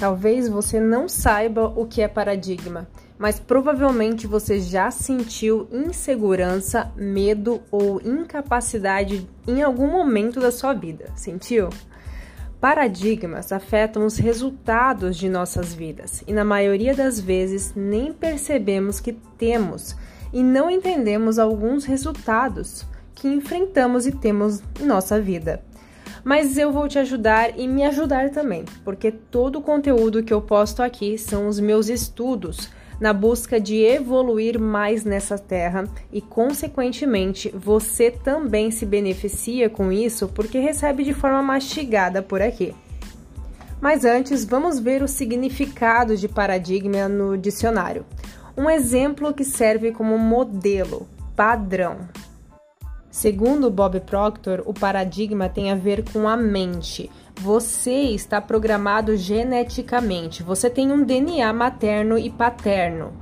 Talvez você não saiba o que é paradigma, mas provavelmente você já sentiu insegurança, medo ou incapacidade em algum momento da sua vida. Sentiu? Paradigmas afetam os resultados de nossas vidas e, na maioria das vezes, nem percebemos que temos e não entendemos alguns resultados que enfrentamos e temos em nossa vida mas eu vou te ajudar e me ajudar também, porque todo o conteúdo que eu posto aqui são os meus estudos na busca de evoluir mais nessa terra e, consequentemente, você também se beneficia com isso porque recebe de forma mastigada por aqui. Mas antes, vamos ver o significado de paradigma no dicionário. Um exemplo que serve como modelo, padrão. Segundo Bob Proctor, o paradigma tem a ver com a mente. Você está programado geneticamente, você tem um DNA materno e paterno.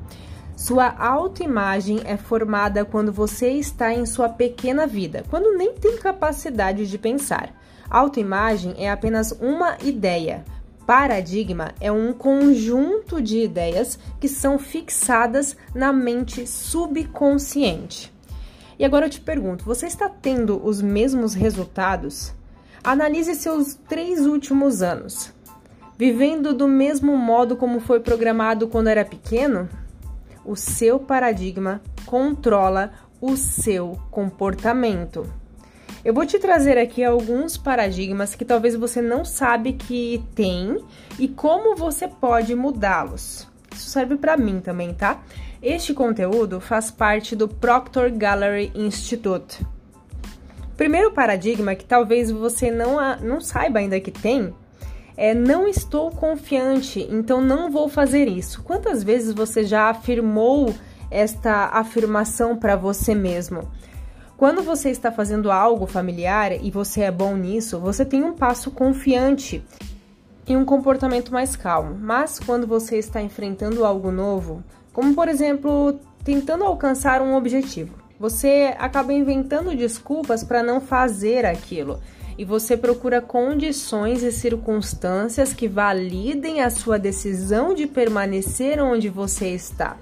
Sua autoimagem é formada quando você está em sua pequena vida, quando nem tem capacidade de pensar. Autoimagem é apenas uma ideia. Paradigma é um conjunto de ideias que são fixadas na mente subconsciente. E agora eu te pergunto: você está tendo os mesmos resultados? Analise seus três últimos anos. Vivendo do mesmo modo como foi programado quando era pequeno? O seu paradigma controla o seu comportamento. Eu vou te trazer aqui alguns paradigmas que talvez você não sabe que tem e como você pode mudá-los. Isso serve para mim também, tá? Este conteúdo faz parte do Proctor Gallery Institute. Primeiro paradigma que talvez você não, não saiba ainda que tem é não estou confiante, então não vou fazer isso. Quantas vezes você já afirmou esta afirmação para você mesmo? Quando você está fazendo algo familiar e você é bom nisso, você tem um passo confiante e um comportamento mais calmo. Mas quando você está enfrentando algo novo, como por exemplo, tentando alcançar um objetivo. Você acaba inventando desculpas para não fazer aquilo e você procura condições e circunstâncias que validem a sua decisão de permanecer onde você está.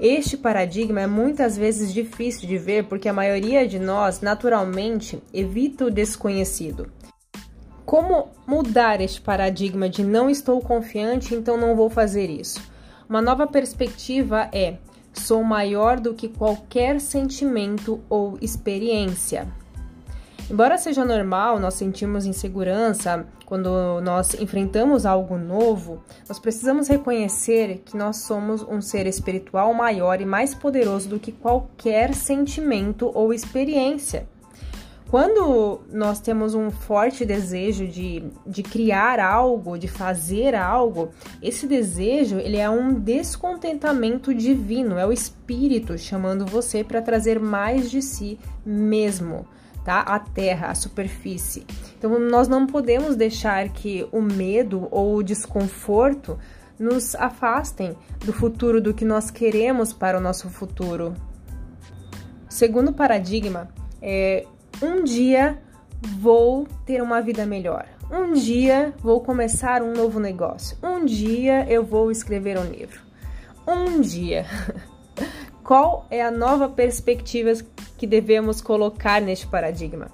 Este paradigma é muitas vezes difícil de ver porque a maioria de nós naturalmente evita o desconhecido. Como mudar este paradigma de não estou confiante, então não vou fazer isso? Uma nova perspectiva é: sou maior do que qualquer sentimento ou experiência. Embora seja normal nós sentirmos insegurança quando nós enfrentamos algo novo, nós precisamos reconhecer que nós somos um ser espiritual maior e mais poderoso do que qualquer sentimento ou experiência. Quando nós temos um forte desejo de, de criar algo, de fazer algo, esse desejo ele é um descontentamento divino, é o espírito chamando você para trazer mais de si mesmo, tá? A terra, a superfície. Então nós não podemos deixar que o medo ou o desconforto nos afastem do futuro, do que nós queremos para o nosso futuro. Segundo paradigma, é, um dia vou ter uma vida melhor. Um dia vou começar um novo negócio. Um dia eu vou escrever um livro. Um dia. Qual é a nova perspectiva que devemos colocar neste paradigma?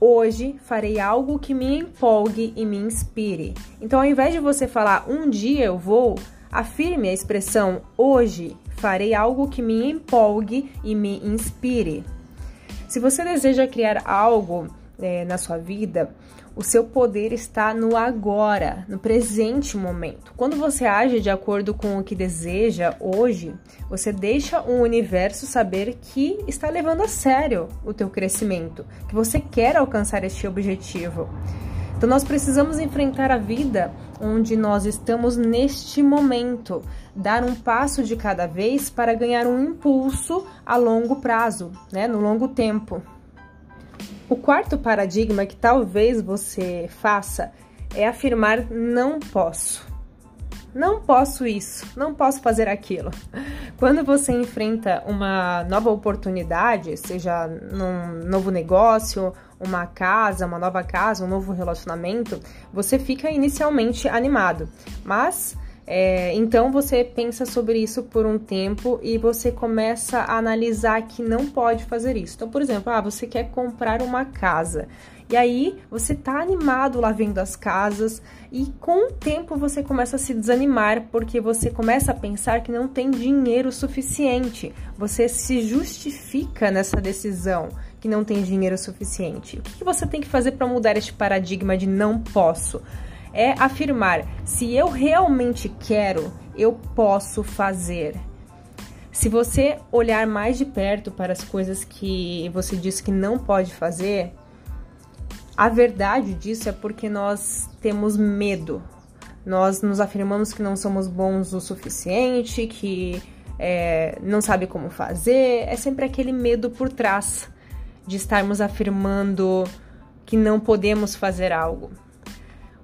Hoje farei algo que me empolgue e me inspire. Então, ao invés de você falar um dia eu vou, afirme a expressão hoje farei algo que me empolgue e me inspire. Se você deseja criar algo é, na sua vida, o seu poder está no agora, no presente momento. Quando você age de acordo com o que deseja hoje, você deixa o universo saber que está levando a sério o teu crescimento, que você quer alcançar este objetivo. Então nós precisamos enfrentar a vida onde nós estamos neste momento, dar um passo de cada vez para ganhar um impulso a longo prazo, né, no longo tempo. O quarto paradigma que talvez você faça é afirmar não posso. Não posso isso, não posso fazer aquilo. Quando você enfrenta uma nova oportunidade, seja num novo negócio, uma casa, uma nova casa, um novo relacionamento, você fica inicialmente animado, mas é, então você pensa sobre isso por um tempo e você começa a analisar que não pode fazer isso. Então, por exemplo, ah, você quer comprar uma casa. E aí você tá animado lá vendo as casas e com o tempo você começa a se desanimar porque você começa a pensar que não tem dinheiro suficiente. Você se justifica nessa decisão que não tem dinheiro suficiente. O que, você tem que fazer para mudar este paradigma de não posso? é afirmar: se eu realmente quero, eu posso fazer. Se você olhar mais de perto para as coisas que você disse que não pode fazer, a verdade disso é porque nós temos medo. Nós nos afirmamos que não somos bons o suficiente, que é, não sabe como fazer. É sempre aquele medo por trás de estarmos afirmando que não podemos fazer algo.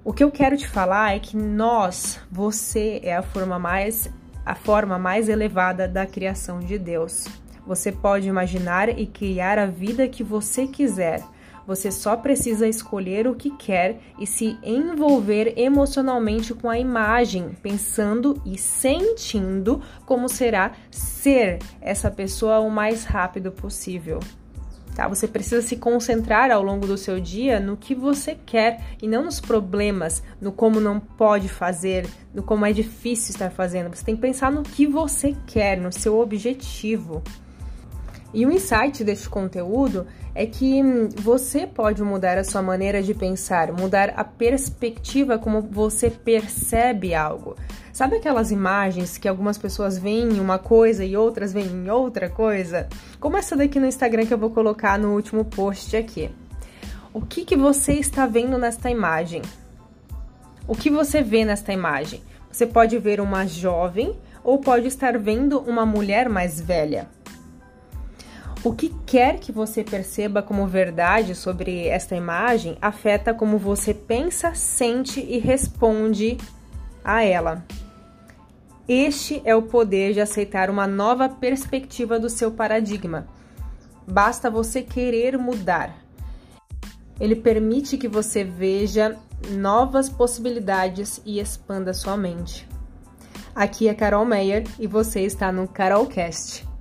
O que eu quero te falar é que nós, você é a forma mais a forma mais elevada da criação de Deus. Você pode imaginar e criar a vida que você quiser. Você só precisa escolher o que quer e se envolver emocionalmente com a imagem, pensando e sentindo como será ser essa pessoa o mais rápido possível tá? Você precisa se concentrar ao longo do seu dia no que você quer e não nos problemas, no como não pode fazer, no como é difícil estar fazendo. Você tem que pensar no que você quer, no seu objetivo. E o insight deste conteúdo é que você pode mudar a sua maneira de pensar, mudar a perspectiva como você percebe algo. Sabe aquelas imagens que algumas pessoas veem em uma coisa e outras veem em outra coisa? Como essa daqui no Instagram que eu vou colocar no último post aqui. O que, que você está vendo nesta imagem? O que você vê nesta imagem? Você pode ver uma jovem ou pode estar vendo uma mulher mais velha. O que quer que você perceba como verdade sobre esta imagem afeta como você pensa, sente e responde a ela. Este é o poder de aceitar uma nova perspectiva do seu paradigma. Basta você querer mudar. Ele permite que você veja novas possibilidades e expanda sua mente. Aqui é Carol Meyer e você está no Carolcast.